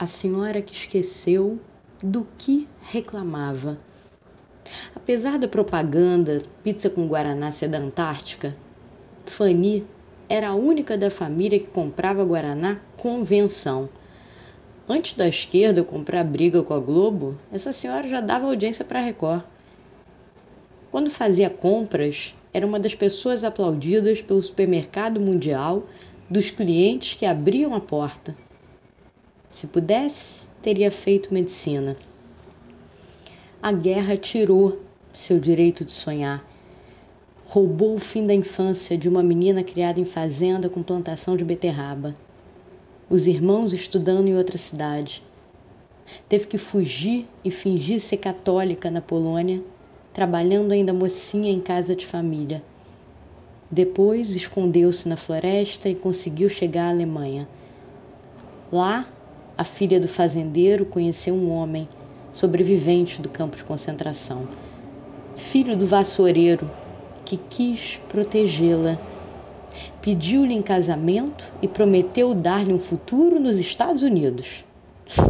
a senhora que esqueceu do que reclamava. Apesar da propaganda pizza com guaraná ser da Antártica, Fanny era a única da família que comprava guaraná convenção. Antes da esquerda comprar briga com a Globo, essa senhora já dava audiência para a Record. Quando fazia compras, era uma das pessoas aplaudidas pelo supermercado mundial dos clientes que abriam a porta. Se pudesse, teria feito medicina. A guerra tirou seu direito de sonhar. Roubou o fim da infância de uma menina criada em fazenda com plantação de beterraba. Os irmãos estudando em outra cidade. Teve que fugir e fingir ser católica na Polônia trabalhando ainda mocinha em casa de família. Depois escondeu-se na floresta e conseguiu chegar à Alemanha. Lá, a filha do fazendeiro conheceu um homem, sobrevivente do campo de concentração, filho do vassoureiro, que quis protegê-la. Pediu-lhe em casamento e prometeu dar-lhe um futuro nos Estados Unidos.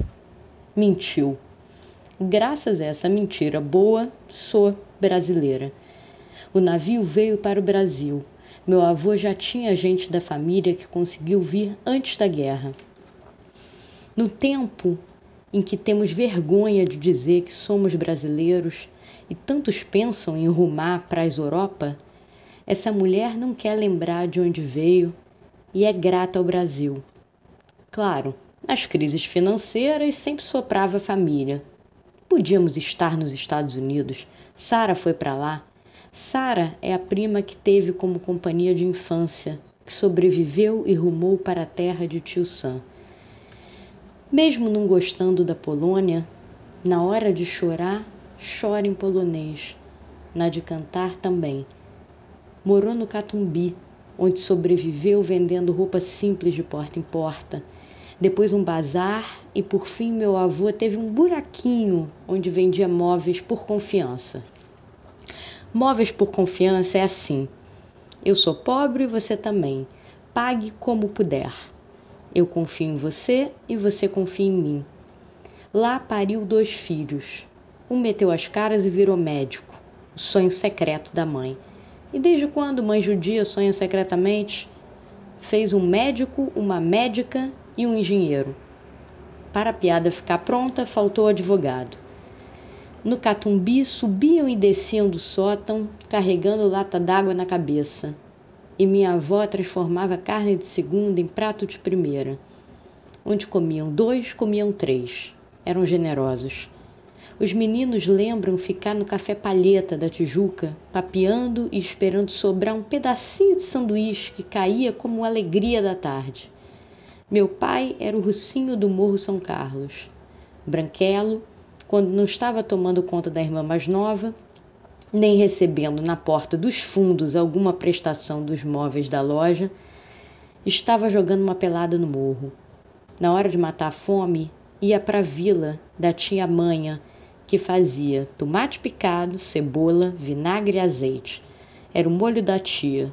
Mentiu. Graças a essa mentira boa, sou brasileira. O navio veio para o Brasil. Meu avô já tinha gente da família que conseguiu vir antes da guerra. No tempo em que temos vergonha de dizer que somos brasileiros e tantos pensam em rumar para a Europa, essa mulher não quer lembrar de onde veio e é grata ao Brasil. Claro, nas crises financeiras sempre soprava a família, Podíamos estar nos Estados Unidos. Sara foi para lá. Sara é a prima que teve como companhia de infância, que sobreviveu e rumou para a terra de tio Sam. Mesmo não gostando da Polônia, na hora de chorar, chora em polonês. Na de cantar também. Morou no Catumbi, onde sobreviveu vendendo roupa simples de porta em porta depois um bazar e por fim meu avô teve um buraquinho onde vendia móveis por confiança. Móveis por confiança é assim: eu sou pobre e você também. Pague como puder. Eu confio em você e você confia em mim. Lá pariu dois filhos. Um meteu as caras e virou médico, o sonho secreto da mãe. E desde quando mãe judia sonha secretamente? Fez um médico, uma médica e um engenheiro. Para a piada ficar pronta, faltou o advogado. No Catumbi, subiam e desciam do sótão, carregando lata d'água na cabeça. E minha avó transformava carne de segunda em prato de primeira. Onde comiam dois, comiam três. Eram generosos. Os meninos lembram ficar no café palheta da Tijuca, papeando e esperando sobrar um pedacinho de sanduíche que caía como alegria da tarde. Meu pai era o Rucinho do Morro São Carlos. Branquelo, quando não estava tomando conta da irmã mais nova, nem recebendo na porta dos fundos alguma prestação dos móveis da loja, estava jogando uma pelada no morro. Na hora de matar a fome, ia para a vila da tia Manha, que fazia tomate picado, cebola, vinagre e azeite. Era o molho da tia.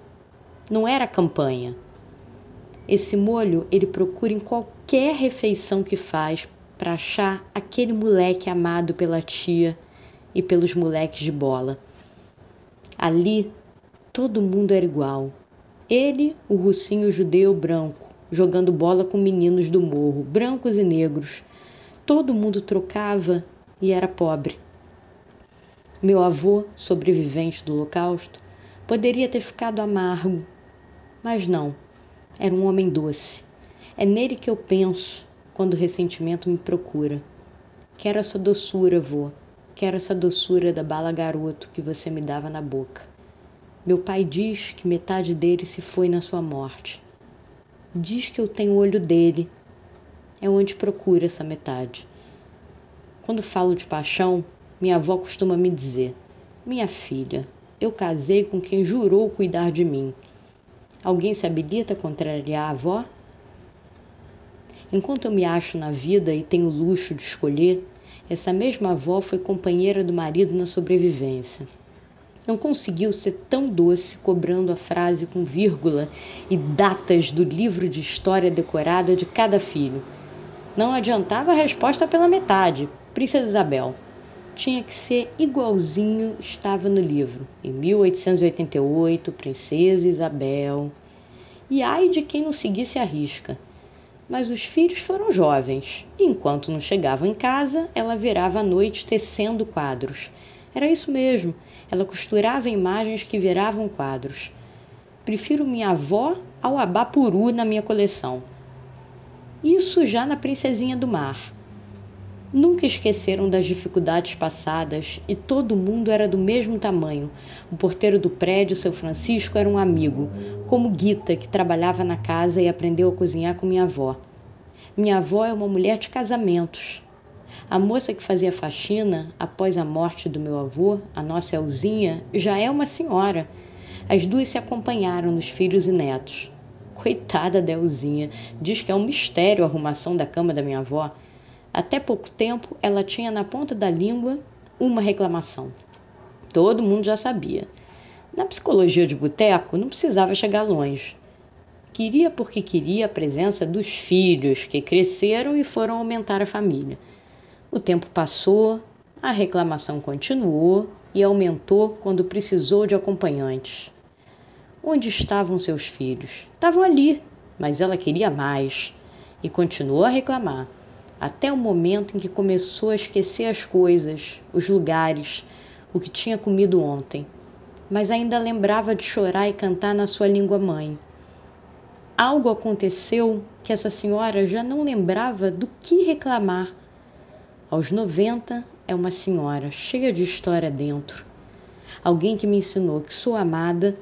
Não era campanha esse molho ele procura em qualquer refeição que faz para achar aquele moleque amado pela tia e pelos moleques de bola. Ali todo mundo era igual. Ele, o russinho judeu branco, jogando bola com meninos do morro, brancos e negros. Todo mundo trocava e era pobre. Meu avô, sobrevivente do Holocausto, poderia ter ficado amargo, mas não era um homem doce. É nele que eu penso quando o ressentimento me procura. Quero essa doçura, vô. Quero essa doçura da bala garoto que você me dava na boca. Meu pai diz que metade dele se foi na sua morte. Diz que eu tenho o olho dele. É onde procura essa metade. Quando falo de paixão, minha avó costuma me dizer: Minha filha, eu casei com quem jurou cuidar de mim. Alguém se habilita a contrariar a avó? Enquanto eu me acho na vida e tenho o luxo de escolher, essa mesma avó foi companheira do marido na sobrevivência. Não conseguiu ser tão doce cobrando a frase com vírgula e datas do livro de história decorada de cada filho. Não adiantava a resposta pela metade. Princesa Isabel. Tinha que ser igualzinho estava no livro. Em 1888, Princesa Isabel. E ai de quem não seguisse a risca. Mas os filhos foram jovens. E enquanto não chegavam em casa, ela virava à noite tecendo quadros. Era isso mesmo. Ela costurava imagens que viravam quadros. Prefiro minha avó ao abapuru na minha coleção. Isso já na Princesinha do Mar. Nunca esqueceram das dificuldades passadas e todo mundo era do mesmo tamanho. O porteiro do prédio, seu Francisco, era um amigo, como Guita, que trabalhava na casa e aprendeu a cozinhar com minha avó. Minha avó é uma mulher de casamentos. A moça que fazia faxina após a morte do meu avô, a nossa Elzinha, já é uma senhora. As duas se acompanharam nos filhos e netos. Coitada da Elzinha, diz que é um mistério a arrumação da cama da minha avó. Até pouco tempo, ela tinha na ponta da língua uma reclamação. Todo mundo já sabia. Na psicologia de boteco, não precisava chegar longe. Queria porque queria a presença dos filhos que cresceram e foram aumentar a família. O tempo passou, a reclamação continuou e aumentou quando precisou de acompanhantes. Onde estavam seus filhos? Estavam ali, mas ela queria mais e continuou a reclamar até o momento em que começou a esquecer as coisas, os lugares, o que tinha comido ontem, mas ainda lembrava de chorar e cantar na sua língua mãe. Algo aconteceu que essa senhora já não lembrava do que reclamar. Aos 90, é uma senhora cheia de história dentro. Alguém que me ensinou que sou amada,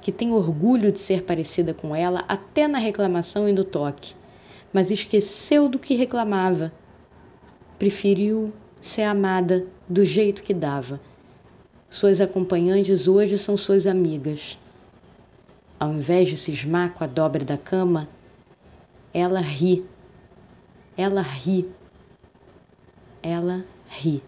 que tenho orgulho de ser parecida com ela até na reclamação e no toque mas esqueceu do que reclamava. Preferiu ser amada do jeito que dava. Suas acompanhantes hoje são suas amigas. Ao invés de cismar com a dobra da cama, ela ri. Ela ri. Ela ri.